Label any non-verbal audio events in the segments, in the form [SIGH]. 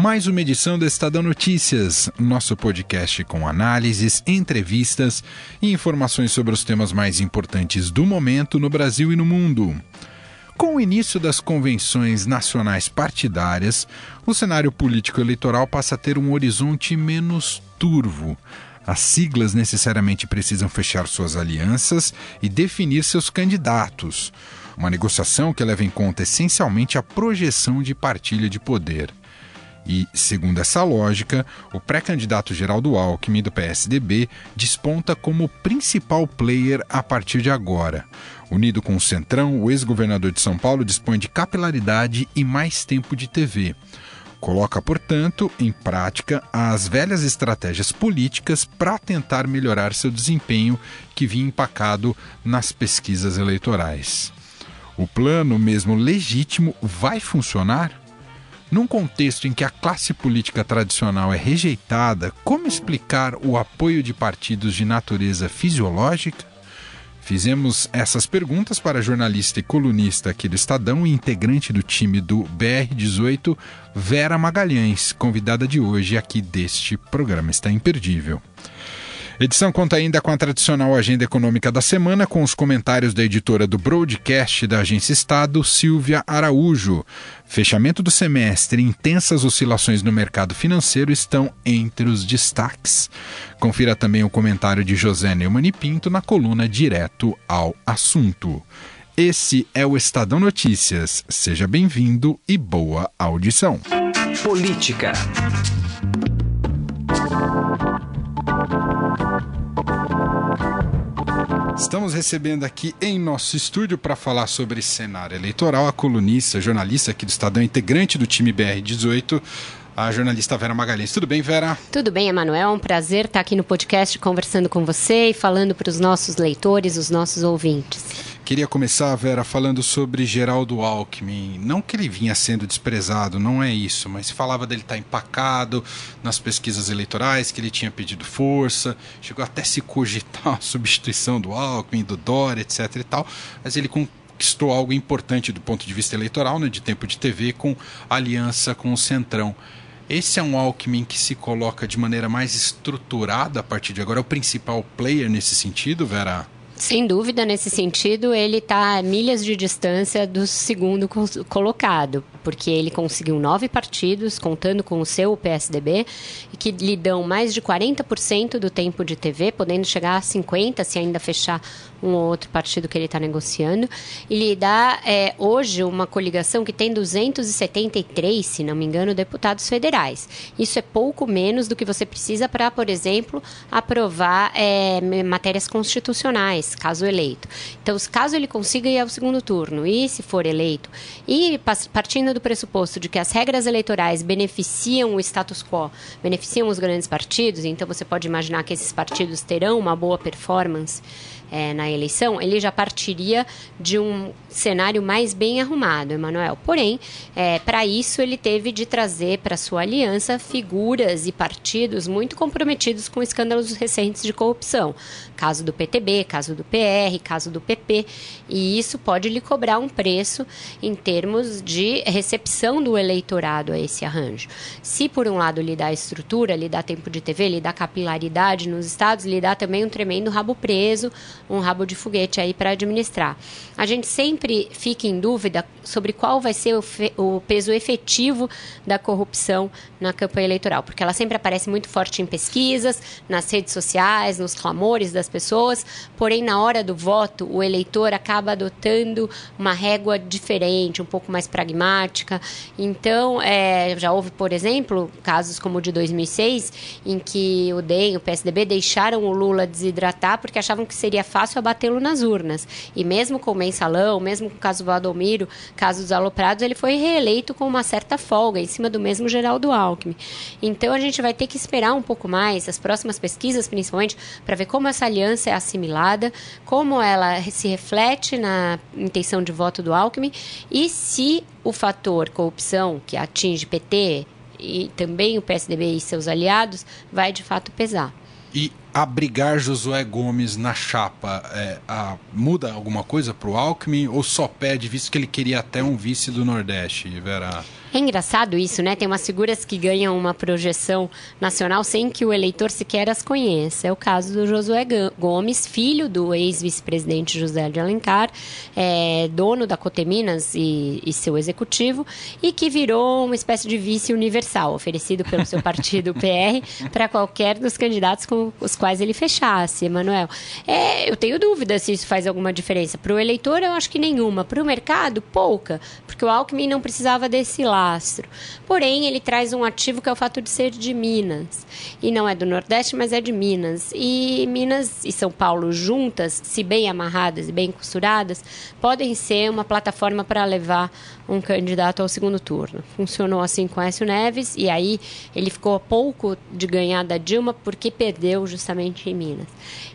mais uma edição do Estadão Notícias, nosso podcast com análises, entrevistas e informações sobre os temas mais importantes do momento no Brasil e no mundo. Com o início das convenções nacionais partidárias, o cenário político eleitoral passa a ter um horizonte menos turvo. As siglas necessariamente precisam fechar suas alianças e definir seus candidatos. Uma negociação que leva em conta essencialmente a projeção de partilha de poder. E, segundo essa lógica, o pré-candidato Geraldo Alckmin, do PSDB, desponta como principal player a partir de agora. Unido com o Centrão, o ex-governador de São Paulo dispõe de capilaridade e mais tempo de TV. Coloca, portanto, em prática as velhas estratégias políticas para tentar melhorar seu desempenho que vinha empacado nas pesquisas eleitorais. O plano, mesmo legítimo, vai funcionar? Num contexto em que a classe política tradicional é rejeitada, como explicar o apoio de partidos de natureza fisiológica? Fizemos essas perguntas para a jornalista e colunista aqui do Estadão e integrante do time do BR18, Vera Magalhães, convidada de hoje aqui deste programa. Está imperdível. Edição conta ainda com a tradicional agenda econômica da semana, com os comentários da editora do broadcast da Agência Estado, Silvia Araújo. Fechamento do semestre e intensas oscilações no mercado financeiro estão entre os destaques. Confira também o comentário de José Neumann Pinto na coluna Direto ao Assunto. Esse é o Estadão Notícias. Seja bem-vindo e boa audição. Política. Estamos recebendo aqui em nosso estúdio para falar sobre cenário eleitoral a colunista, jornalista aqui do Estadão, integrante do time BR18, a jornalista Vera Magalhães. Tudo bem, Vera? Tudo bem, Emanuel. É um prazer estar aqui no podcast conversando com você e falando para os nossos leitores, os nossos ouvintes. Queria começar, Vera, falando sobre Geraldo Alckmin. Não que ele vinha sendo desprezado, não é isso, mas se falava dele estar empacado nas pesquisas eleitorais, que ele tinha pedido força, chegou até se cogitar a substituição do Alckmin, do Dória, etc e tal, mas ele conquistou algo importante do ponto de vista eleitoral, né, de tempo de TV, com aliança com o Centrão. Esse é um Alckmin que se coloca de maneira mais estruturada a partir de agora, é o principal player nesse sentido, Vera? Sem dúvida, nesse sentido, ele está a milhas de distância do segundo colocado, porque ele conseguiu nove partidos, contando com o seu PSDB, que lhe dão mais de 40% do tempo de TV, podendo chegar a 50% se ainda fechar um ou outro partido que ele está negociando. E lhe dá é, hoje uma coligação que tem 273, se não me engano, deputados federais. Isso é pouco menos do que você precisa para, por exemplo, aprovar é, matérias constitucionais, caso eleito. Então, caso ele consiga ir ao segundo turno e se for eleito, e partindo do pressuposto de que as regras eleitorais beneficiam o status quo, beneficiam os grandes partidos, então você pode imaginar que esses partidos terão uma boa performance é, na eleição, ele já partiria de um cenário mais bem arrumado, Emanuel. Porém, é, para isso, ele teve de trazer para sua aliança figuras e partidos muito comprometidos com escândalos recentes de corrupção. Caso do PTB, caso do PR, caso do PP. E isso pode lhe cobrar um preço em termos de recepção do eleitorado a esse arranjo. Se, por um lado, lhe dá estrutura, lhe dá tempo de TV, lhe dá capilaridade nos estados, lhe dá também um tremendo rabo preso um rabo de foguete aí para administrar. A gente sempre fica em dúvida sobre qual vai ser o, o, peso efetivo da corrupção na campanha eleitoral, porque ela sempre aparece muito forte em pesquisas, nas redes sociais, nos clamores das pessoas, porém na hora do voto o eleitor acaba adotando uma régua diferente, um pouco mais pragmática. Então, é, já houve, por exemplo, casos como o de 2006, em que o DEM, o PSDB, deixaram o Lula desidratar porque achavam que seria fácil fácil abatê-lo nas urnas. E mesmo com o mensalão, mesmo com o caso do Valdomiro, caso dos aloprados, ele foi reeleito com uma certa folga, em cima do mesmo Geraldo Alckmin. Então a gente vai ter que esperar um pouco mais, as próximas pesquisas principalmente, para ver como essa aliança é assimilada, como ela se reflete na intenção de voto do Alckmin e se o fator corrupção que atinge PT e também o PSDB e seus aliados vai de fato pesar. E abrigar Josué Gomes na chapa é, a, muda alguma coisa para o Alckmin ou só pede, visto que ele queria até um vice do Nordeste, Vera? É engraçado isso, né? Tem umas figuras que ganham uma projeção nacional sem que o eleitor sequer as conheça. É o caso do Josué Gomes, filho do ex-vice-presidente José de Alencar, é, dono da Coteminas e, e seu executivo, e que virou uma espécie de vice universal, oferecido pelo seu partido [LAUGHS] PR para qualquer dos candidatos com os quais ele fechasse, Emanuel. É, eu tenho dúvida se isso faz alguma diferença. Para o eleitor, eu acho que nenhuma. Para o mercado, pouca, porque o Alckmin não precisava desse lado Porém, ele traz um ativo que é o fato de ser de Minas. E não é do Nordeste, mas é de Minas. E Minas e São Paulo juntas, se bem amarradas e bem costuradas, podem ser uma plataforma para levar um candidato ao segundo turno. Funcionou assim com Écio Neves e aí ele ficou a pouco de ganhar da Dilma porque perdeu justamente em Minas.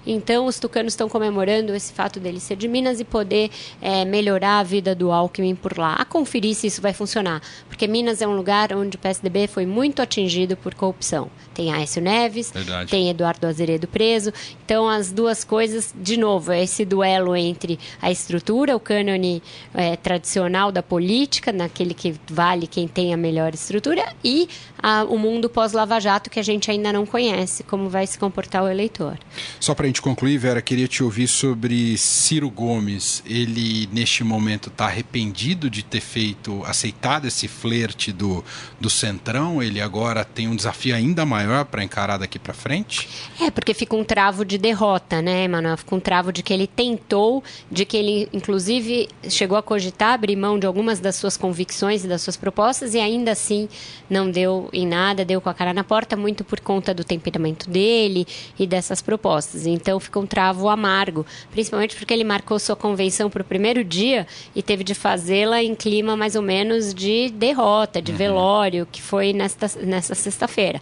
Então, os tucanos estão comemorando esse fato dele ser de Minas e poder é, melhorar a vida do Alckmin por lá. A conferir se isso vai funcionar, porque Minas é um lugar onde o PSDB foi muito atingido por corrupção. Tem Aécio Neves, Verdade. tem Eduardo Azeredo preso. Então, as duas coisas, de novo, é esse duelo entre a estrutura, o cânone é, tradicional da política, naquele que vale quem tem a melhor estrutura, e a, o mundo pós-Lava Jato, que a gente ainda não conhece, como vai se comportar o eleitor. Só para a gente concluir, Vera, queria te ouvir sobre Ciro Gomes. Ele, neste momento, está arrependido de ter feito, aceitado esse flerte do, do Centrão? Ele agora tem um desafio ainda maior para encarar daqui para frente? É, porque fica um travo de derrota, né, Manuel? Fica um travo de que ele tentou, de que ele, inclusive, chegou a cogitar abrir mão de algumas das suas convicções e das suas propostas e ainda assim não deu em nada, deu com a cara na porta, muito por conta do temperamento dele e dessas propostas. Então ficou um travo amargo, principalmente porque ele marcou sua convenção para o primeiro dia e teve de fazê-la em clima mais ou menos de derrota, de uhum. velório, que foi nesta, nessa sexta-feira.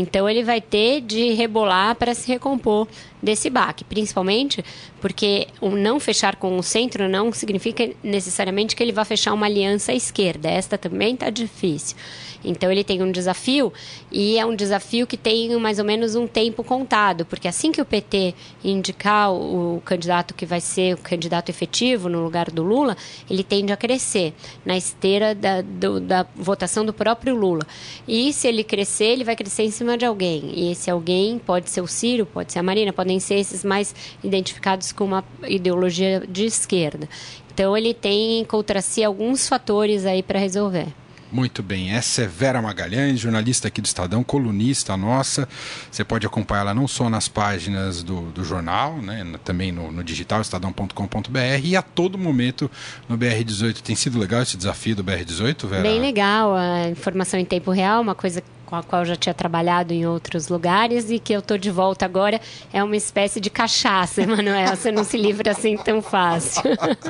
Então ele vai ter de rebolar para se recompor desse baque, principalmente porque o não fechar com o centro não significa necessariamente que ele vai fechar uma aliança à esquerda. Esta também está difícil. Então ele tem um desafio e é um desafio que tem mais ou menos um tempo contado, porque assim que o PT indicar o, candidato que vai ser o candidato efetivo no lugar do Lula, ele tende a crescer na esteira da, do, da votação do próprio Lula. E se ele crescer, ele vai crescer em cima de alguém. E esse alguém pode ser o Ciro, pode ser a Marina, podem ser esses mais identificados com uma ideologia de esquerda. Então ele tem contra si alguns fatores aí para resolver. Muito bem, essa é Vera Magalhães, jornalista aqui do Estadão, colunista nossa. Você pode acompanhar ela não só nas páginas do, do jornal, né, também no, no digital, estadão.com.br e a todo momento no BR18. Tem sido legal esse desafio do BR18, Vera? Bem legal, a informação em tempo real, uma coisa com a qual eu já tinha trabalhado em outros lugares e que eu tô de volta agora é uma espécie de cachaça, [LAUGHS] Emanuel. Você não se livra assim tão fácil.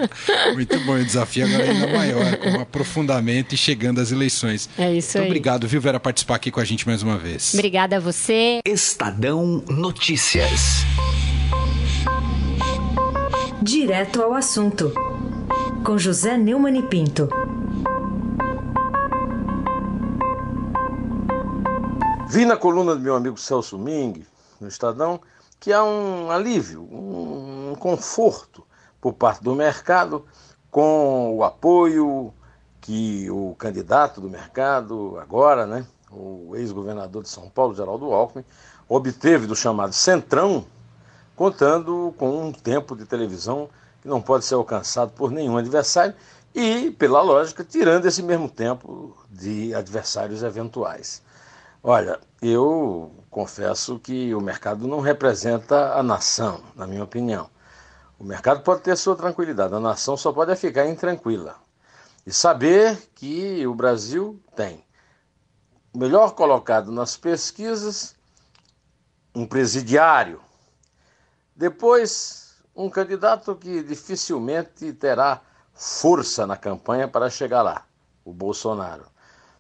[LAUGHS] Muito bom, o desafio agora é ainda maior, com aprofundamento e chegando às eleições. É isso Muito aí. obrigado, viu, Vera, participar aqui com a gente mais uma vez. Obrigada a você. Estadão Notícias. Direto ao assunto. Com José Neumann e Pinto. Vi na coluna do meu amigo Celso Ming, no Estadão, que há um alívio, um conforto por parte do mercado com o apoio que o candidato do mercado, agora, né, o ex-governador de São Paulo, Geraldo Alckmin, obteve do chamado Centrão, contando com um tempo de televisão que não pode ser alcançado por nenhum adversário e, pela lógica, tirando esse mesmo tempo de adversários eventuais. Olha, eu confesso que o mercado não representa a nação, na minha opinião. O mercado pode ter sua tranquilidade, a nação só pode ficar intranquila. E saber que o Brasil tem melhor colocado nas pesquisas um presidiário, depois um candidato que dificilmente terá força na campanha para chegar lá, o Bolsonaro.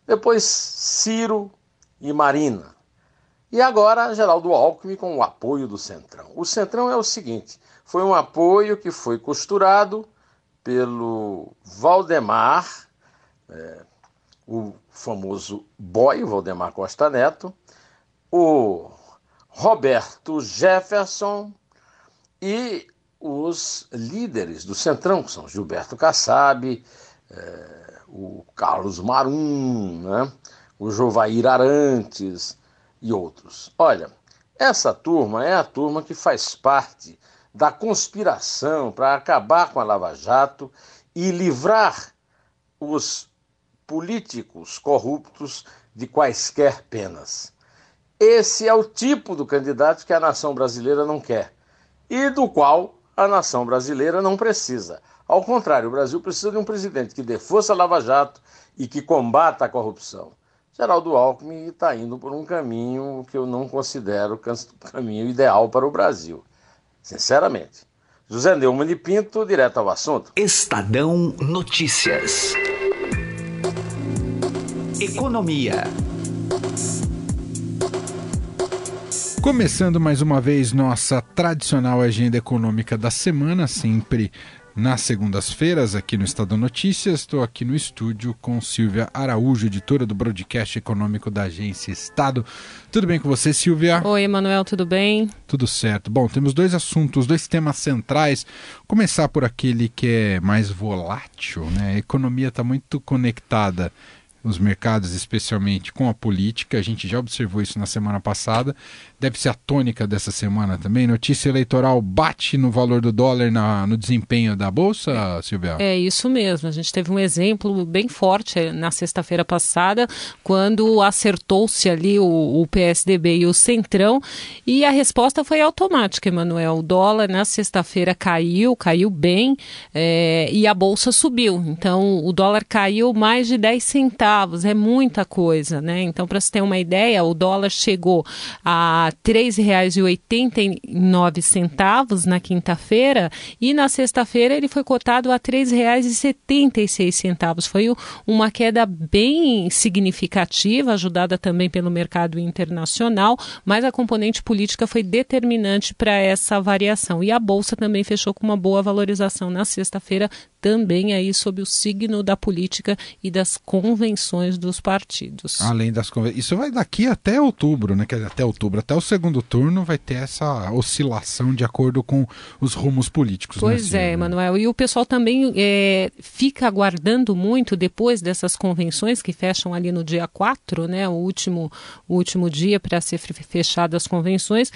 Depois Ciro e Marina. E agora Geraldo Alckmin com o apoio do Centrão. O Centrão é o seguinte: foi um apoio que foi costurado pelo Valdemar, é, o famoso boy, Valdemar Costa Neto, o Roberto Jefferson e os líderes do Centrão, que são Gilberto Kassab, é, o Carlos Marum, né, o Jovair Arantes e outros. Olha, essa turma é a turma que faz parte da conspiração para acabar com a Lava Jato e livrar os políticos corruptos de quaisquer penas. Esse é o tipo do candidato que a nação brasileira não quer e do qual a nação brasileira não precisa. Ao contrário, o Brasil precisa de um presidente que dê força à Lava Jato e que combata a corrupção. Geraldo Alckmin está indo por um caminho que eu não considero o caminho ideal para o Brasil. Sinceramente. José Neumann de Pinto, direto ao assunto. Estadão Notícias. Economia. Começando mais uma vez nossa tradicional agenda econômica da semana, sempre nas segundas-feiras aqui no Estado Notícias. Estou aqui no estúdio com Silvia Araújo, editora do broadcast econômico da agência Estado. Tudo bem com você, Silvia? Oi, Emanuel, tudo bem? Tudo certo. Bom, temos dois assuntos, dois temas centrais. Começar por aquele que é mais volátil, né? A economia está muito conectada os mercados, especialmente com a política. A gente já observou isso na semana passada. Deve ser a tônica dessa semana também. Notícia eleitoral bate no valor do dólar na, no desempenho da Bolsa, Silvia? É isso mesmo. A gente teve um exemplo bem forte na sexta-feira passada, quando acertou-se ali o, o, PSDB e o Centrão, e a resposta foi automática, Emanuel. O dólar na sexta-feira caiu, caiu bem, é, e a Bolsa subiu. Então, o dólar caiu mais de 10 centavos centavos, é muita coisa, né? Então, para você ter uma ideia, o dólar chegou a R$ 3,89 na quinta-feira e na sexta-feira ele foi cotado a R$ 3,76. Foi uma queda bem significativa, ajudada também pelo mercado internacional, mas a componente política foi determinante para essa variação. E a bolsa também fechou com uma boa valorização na sexta-feira, também aí sob o signo da política e das convenções dos partidos. Além das convenções. Isso vai daqui até outubro, né? Quer dizer, até outubro, até o segundo turno vai ter essa oscilação de acordo com os rumos políticos. Né, pois é, Emanuel. E o pessoal também é, fica aguardando muito depois dessas convenções que fecham ali no dia 4, né? O último, o último dia para ser fechadas as convenções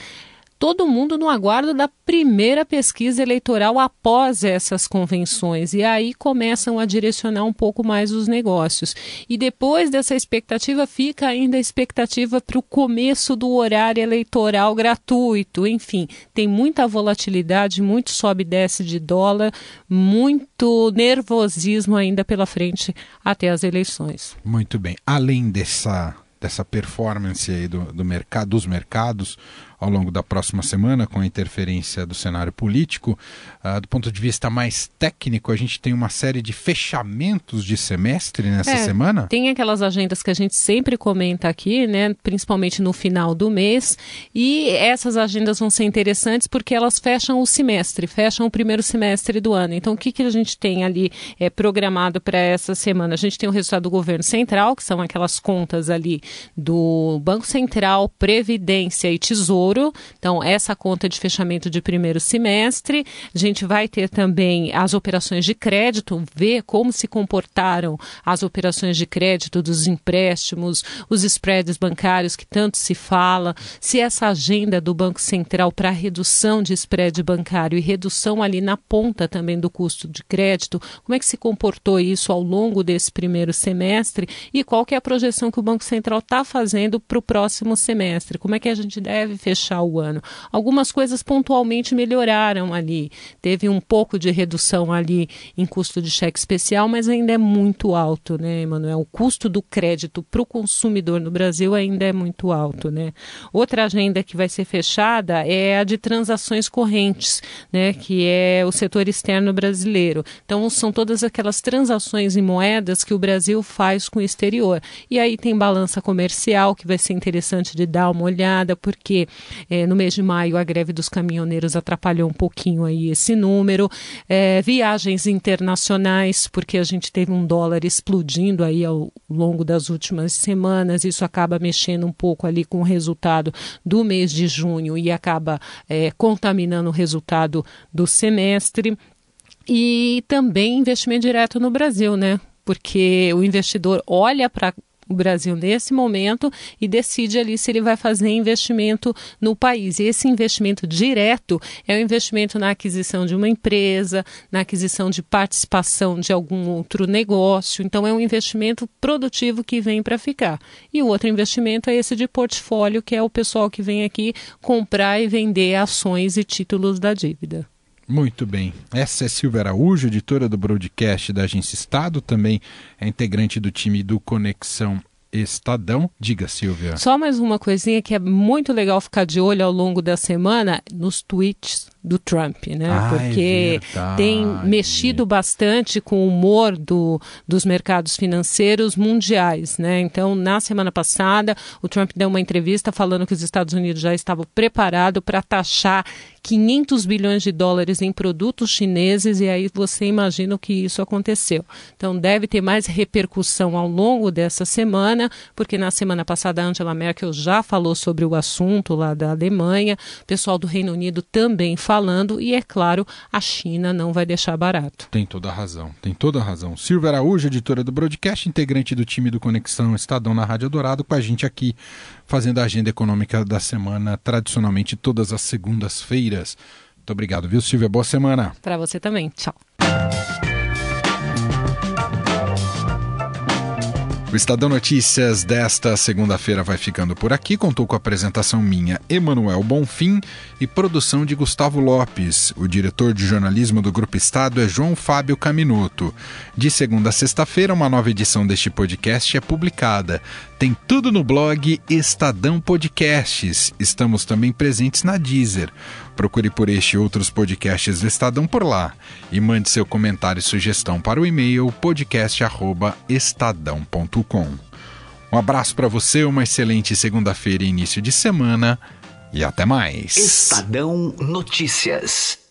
todo mundo no aguardo da primeira pesquisa eleitoral após essas convenções. E aí começam a direcionar um pouco mais os negócios. E depois dessa expectativa, fica ainda a expectativa para o começo do horário eleitoral gratuito. Enfim, tem muita volatilidade, muito sobe e desce de dólar, muito nervosismo ainda pela frente até as eleições. Muito bem. Além dessa dessa performance aí do, do mercado, dos mercados, ao longo da próxima semana, com a interferência do cenário político. Uh, do ponto de vista mais técnico, a gente tem uma série de fechamentos de semestre nessa é, semana? Tem aquelas agendas que a gente sempre comenta aqui, né, principalmente no final do mês, e essas agendas vão ser interessantes porque elas fecham o semestre, fecham o primeiro semestre do ano. Então, o que, que a gente tem ali é, programado para essa semana? A gente tem o resultado do governo central, que são aquelas contas ali do Banco Central, Previdência e Tesouro então, essa conta de fechamento de primeiro semestre. A gente vai ter também as operações de crédito, ver como se comportaram as operações de crédito dos empréstimos, os spreads bancários que tanto se fala, se essa agenda do Banco Central para redução de spread bancário e redução ali na ponta também do custo de crédito, como é que se comportou isso ao longo desse primeiro semestre e qual que é a projeção que o Banco Central está fazendo para o próximo semestre? Como é que a gente deve fechar fechar o ano. Algumas coisas pontualmente melhoraram ali. Teve um pouco de redução ali em custo de cheque especial, mas ainda é muito alto, né, Emanuel? O custo do crédito para o consumidor no Brasil ainda é muito alto, né? Outra agenda que vai ser fechada é a de transações correntes, né, que é o setor externo brasileiro. Então, são todas aquelas transações em moedas que o Brasil faz com o exterior. E aí tem balança comercial, que vai ser interessante de dar uma olhada, porque é, no mês de maio a greve dos caminhoneiros atrapalhou um pouquinho aí esse número. É, viagens internacionais, porque a gente teve um dólar explodindo aí ao longo das últimas semanas, isso acaba mexendo um pouco ali com o resultado do mês de junho e acaba é, contaminando o resultado do semestre. E também investimento direto no Brasil, né? Porque o investidor olha para o Brasil nesse momento e decide ali se ele vai fazer investimento no país. E esse investimento direto é o investimento na aquisição de uma empresa, na aquisição de participação de algum outro negócio. Então, é um investimento produtivo que vem para ficar. E o outro investimento é esse de portfólio, que é o pessoal que vem aqui comprar e vender ações e títulos da dívida. Muito bem. Essa é Silvia Araújo, editora do broadcast da Agência Estado, também é integrante do time do Conexão Estadão. Diga, Silvia. Só mais uma coisinha que é muito legal ficar de olho ao longo da semana nos tweets do Trump, né? Ah, é Porque é tem mexido bastante com o humor do, dos mercados financeiros mundiais, né? Então, na semana passada, o Trump deu uma entrevista falando que os Estados Unidos já estavam preparados para taxar 500 bilhões de dólares em produtos chineses e aí você imagina o que isso aconteceu. Então, deve ter mais repercussão ao longo dessa semana, porque na semana passada a Angela Merkel já falou sobre o assunto lá da Alemanha, o pessoal do Reino Unido também falando e, é claro, a China não vai deixar barato. Tem toda a razão, tem toda a razão. Silvia Araújo, editora do Broadcast, integrante do time do Conexão Estadão na Rádio Dourado, com a gente aqui fazendo a agenda econômica da semana, tradicionalmente todas as segundas-feiras. Muito obrigado, viu, Silvia? Boa semana. Para você também. Tchau. O Estadão Notícias desta segunda-feira vai ficando por aqui. Contou com a apresentação minha, Emanuel Bonfim, e produção de Gustavo Lopes. O diretor de jornalismo do Grupo Estado é João Fábio Caminuto. De segunda a sexta-feira, uma nova edição deste podcast é publicada. Tem tudo no blog Estadão Podcasts. Estamos também presentes na Deezer. Procure por este e outros podcasts do Estadão por lá e mande seu comentário e sugestão para o e-mail podcast@estadão.com. Um abraço para você, uma excelente segunda-feira e início de semana e até mais. Estadão Notícias.